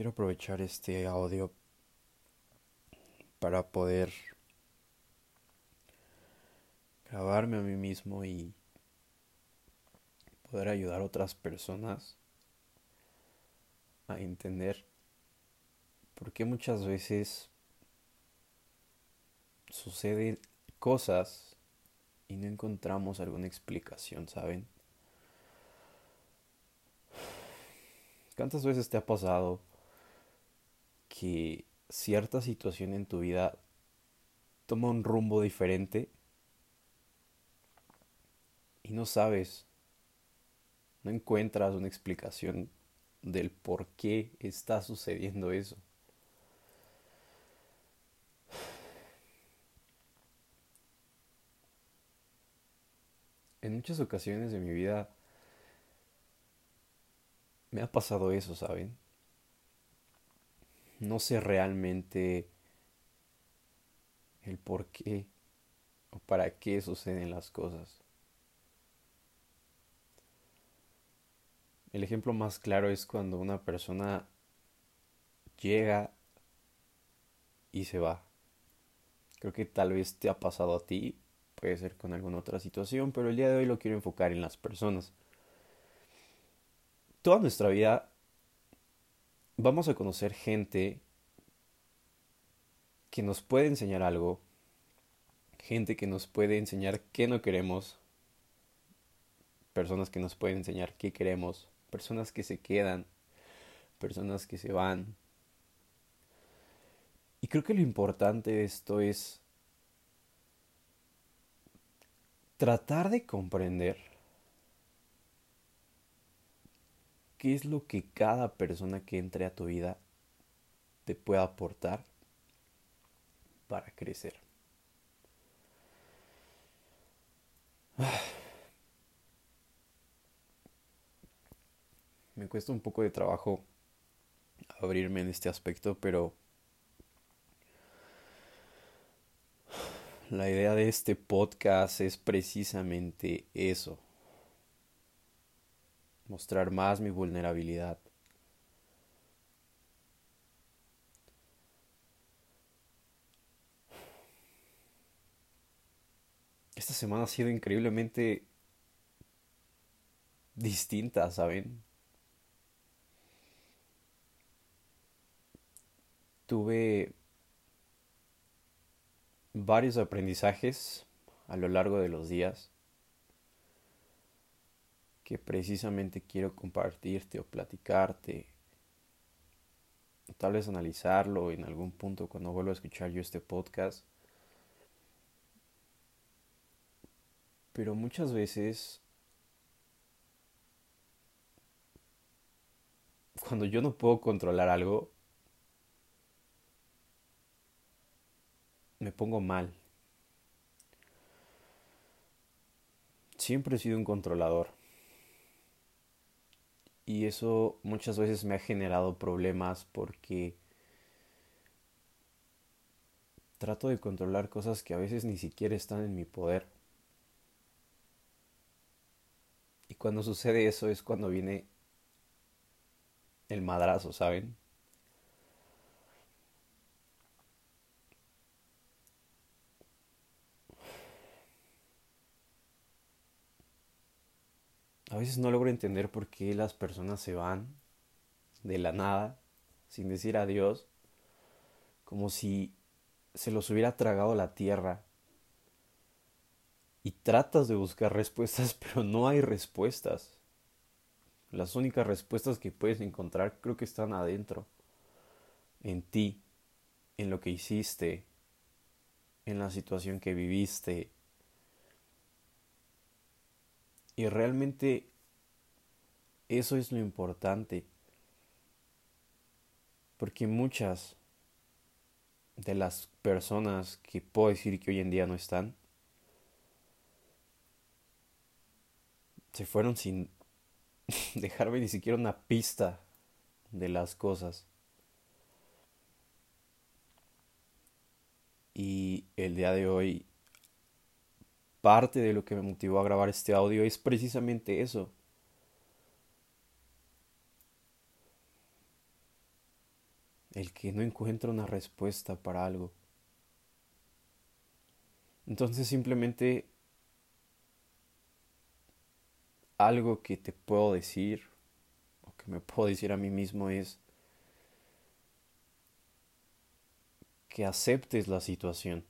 quiero aprovechar este audio para poder grabarme a mí mismo y poder ayudar a otras personas a entender por qué muchas veces suceden cosas y no encontramos alguna explicación, ¿saben? ¿Cuántas veces te ha pasado que cierta situación en tu vida toma un rumbo diferente y no sabes, no encuentras una explicación del por qué está sucediendo eso? En muchas ocasiones de mi vida me ha pasado eso, ¿saben? No sé realmente el por qué o para qué suceden las cosas. El ejemplo más claro es cuando una persona llega y se va. Creo que tal vez te ha pasado a ti, puede ser con alguna otra situación, pero el día de hoy lo quiero enfocar en las personas toda nuestra vida vamos a conocer gente que nos puede enseñar algo, gente que nos puede enseñar qué no queremos, personas que nos pueden enseñar qué queremos, personas que se quedan, personas que se van. Y creo que lo importante de esto es tratar de comprender qué es lo que cada persona que entre a tu vida te puede aportar para crecer. Me cuesta un poco de trabajo abrirme en este aspecto, pero la idea de este podcast es precisamente eso mostrar más mi vulnerabilidad. Esta semana ha sido increíblemente distinta, ¿saben? Tuve varios aprendizajes a lo largo de los días que precisamente quiero compartirte o platicarte, tal vez analizarlo en algún punto cuando vuelva a escuchar yo este podcast. Pero muchas veces, cuando yo no puedo controlar algo, me pongo mal. Siempre he sido un controlador. Y eso muchas veces me ha generado problemas porque trato de controlar cosas que a veces ni siquiera están en mi poder. Y cuando sucede eso es cuando viene el madrazo, ¿saben? A veces no logro entender por qué las personas se van de la nada, sin decir adiós, como si se los hubiera tragado la tierra. Y tratas de buscar respuestas, pero no hay respuestas. Las únicas respuestas que puedes encontrar creo que están adentro, en ti, en lo que hiciste, en la situación que viviste, y realmente eso es lo importante. Porque muchas de las personas que puedo decir que hoy en día no están, se fueron sin dejarme ni siquiera una pista de las cosas. Y el día de hoy parte de lo que me motivó a grabar este audio es precisamente eso. El que no encuentra una respuesta para algo. Entonces simplemente algo que te puedo decir o que me puedo decir a mí mismo es que aceptes la situación.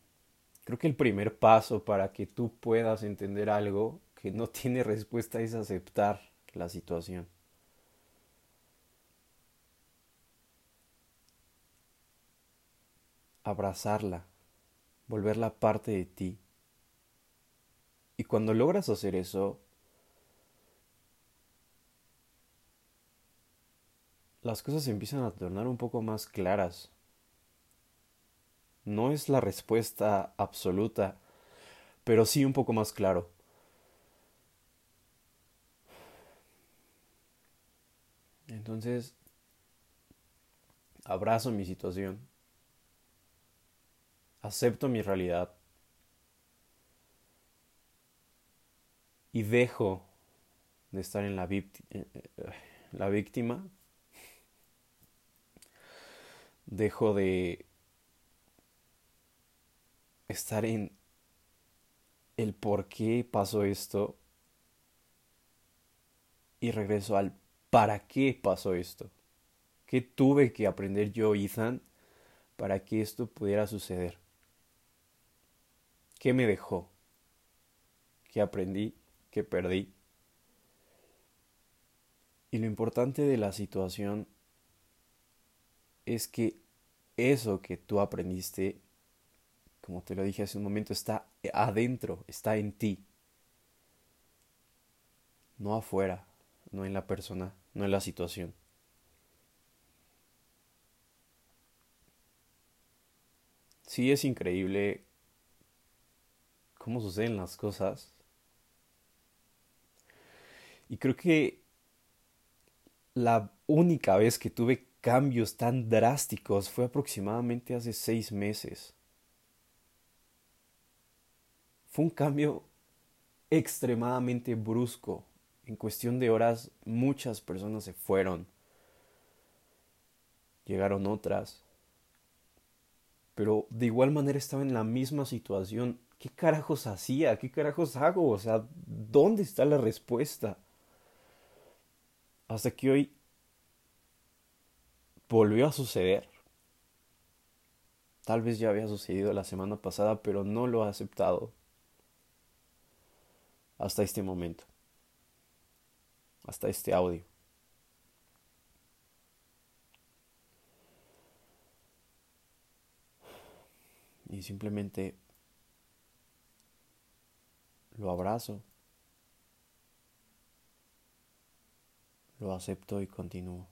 Creo que el primer paso para que tú puedas entender algo que no tiene respuesta es aceptar la situación. Abrazarla, volverla parte de ti. Y cuando logras hacer eso, las cosas empiezan a tornar un poco más claras. No es la respuesta absoluta, pero sí un poco más claro. Entonces, abrazo mi situación, acepto mi realidad y dejo de estar en la, eh, eh, la víctima, dejo de estar en el por qué pasó esto y regreso al para qué pasó esto. ¿Qué tuve que aprender yo, Ethan, para que esto pudiera suceder? ¿Qué me dejó? ¿Qué aprendí? ¿Qué perdí? Y lo importante de la situación es que eso que tú aprendiste como te lo dije hace un momento, está adentro, está en ti. No afuera, no en la persona, no en la situación. Sí es increíble cómo suceden las cosas. Y creo que la única vez que tuve cambios tan drásticos fue aproximadamente hace seis meses. Fue un cambio extremadamente brusco. En cuestión de horas muchas personas se fueron. Llegaron otras. Pero de igual manera estaba en la misma situación. ¿Qué carajos hacía? ¿Qué carajos hago? O sea, ¿dónde está la respuesta? Hasta que hoy volvió a suceder. Tal vez ya había sucedido la semana pasada, pero no lo ha aceptado hasta este momento, hasta este audio. Y simplemente lo abrazo, lo acepto y continúo.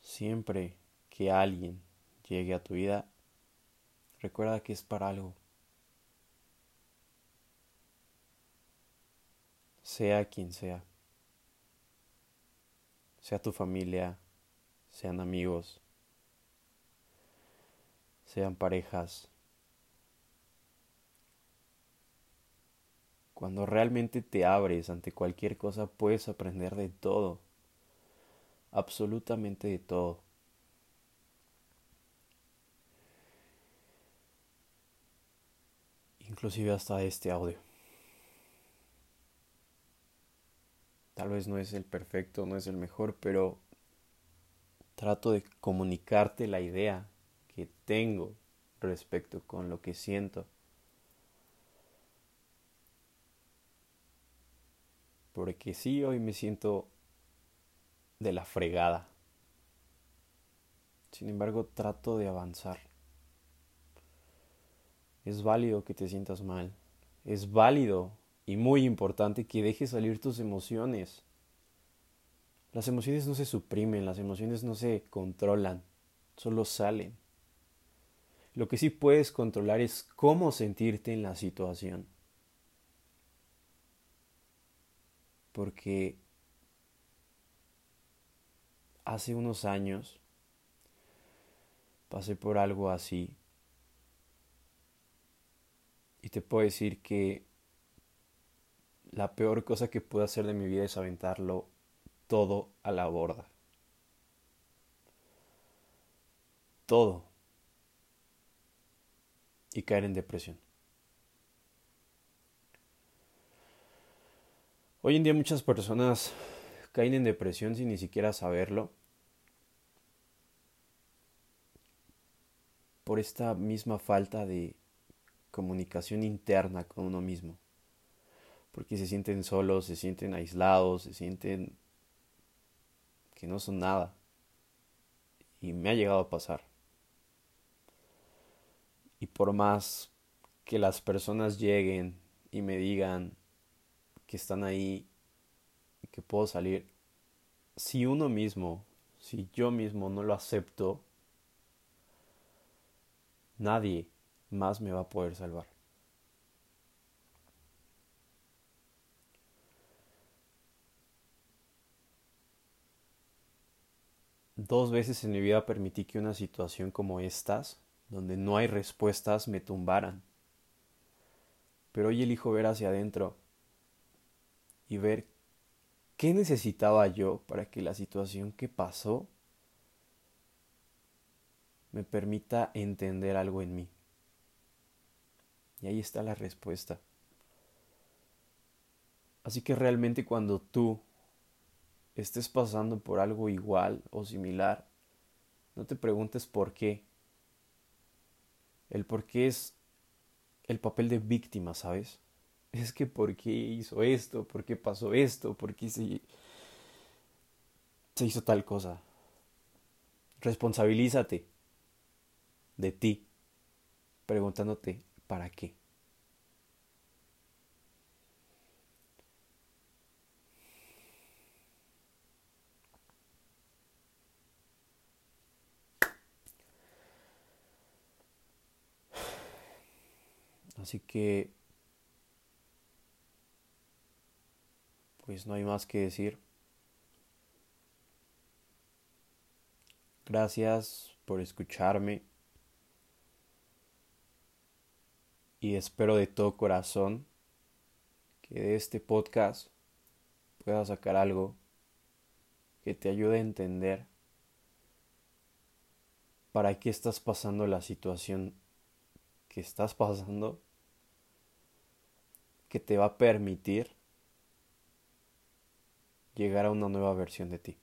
Siempre que alguien llegue a tu vida, recuerda que es para algo. Sea quien sea. Sea tu familia, sean amigos, sean parejas. Cuando realmente te abres ante cualquier cosa, puedes aprender de todo absolutamente de todo. Inclusive hasta este audio. Tal vez no es el perfecto, no es el mejor, pero trato de comunicarte la idea que tengo respecto con lo que siento. Porque sí, hoy me siento de la fregada. Sin embargo, trato de avanzar. Es válido que te sientas mal. Es válido y muy importante que dejes salir tus emociones. Las emociones no se suprimen, las emociones no se controlan, solo salen. Lo que sí puedes controlar es cómo sentirte en la situación. Porque hace unos años pasé por algo así y te puedo decir que la peor cosa que pude hacer de mi vida es aventarlo todo a la borda. Todo. Y caer en depresión. Hoy en día muchas personas caen en depresión sin ni siquiera saberlo. Por esta misma falta de comunicación interna con uno mismo. Porque se sienten solos, se sienten aislados, se sienten que no son nada. Y me ha llegado a pasar. Y por más que las personas lleguen y me digan que están ahí y que puedo salir, si uno mismo, si yo mismo no lo acepto, nadie más me va a poder salvar. Dos veces en mi vida permití que una situación como estas, donde no hay respuestas, me tumbaran. Pero hoy elijo ver hacia adentro y ver qué necesitaba yo para que la situación que pasó me permita entender algo en mí. Y ahí está la respuesta. Así que realmente cuando tú estés pasando por algo igual o similar, no te preguntes por qué. El por qué es el papel de víctima, ¿sabes? Es que por qué hizo esto, por qué pasó esto, por qué se, se hizo tal cosa. Responsabilízate de ti, preguntándote para qué. Así que, pues no hay más que decir. Gracias por escucharme y espero de todo corazón que de este podcast puedas sacar algo que te ayude a entender para qué estás pasando la situación que estás pasando que te va a permitir llegar a una nueva versión de ti.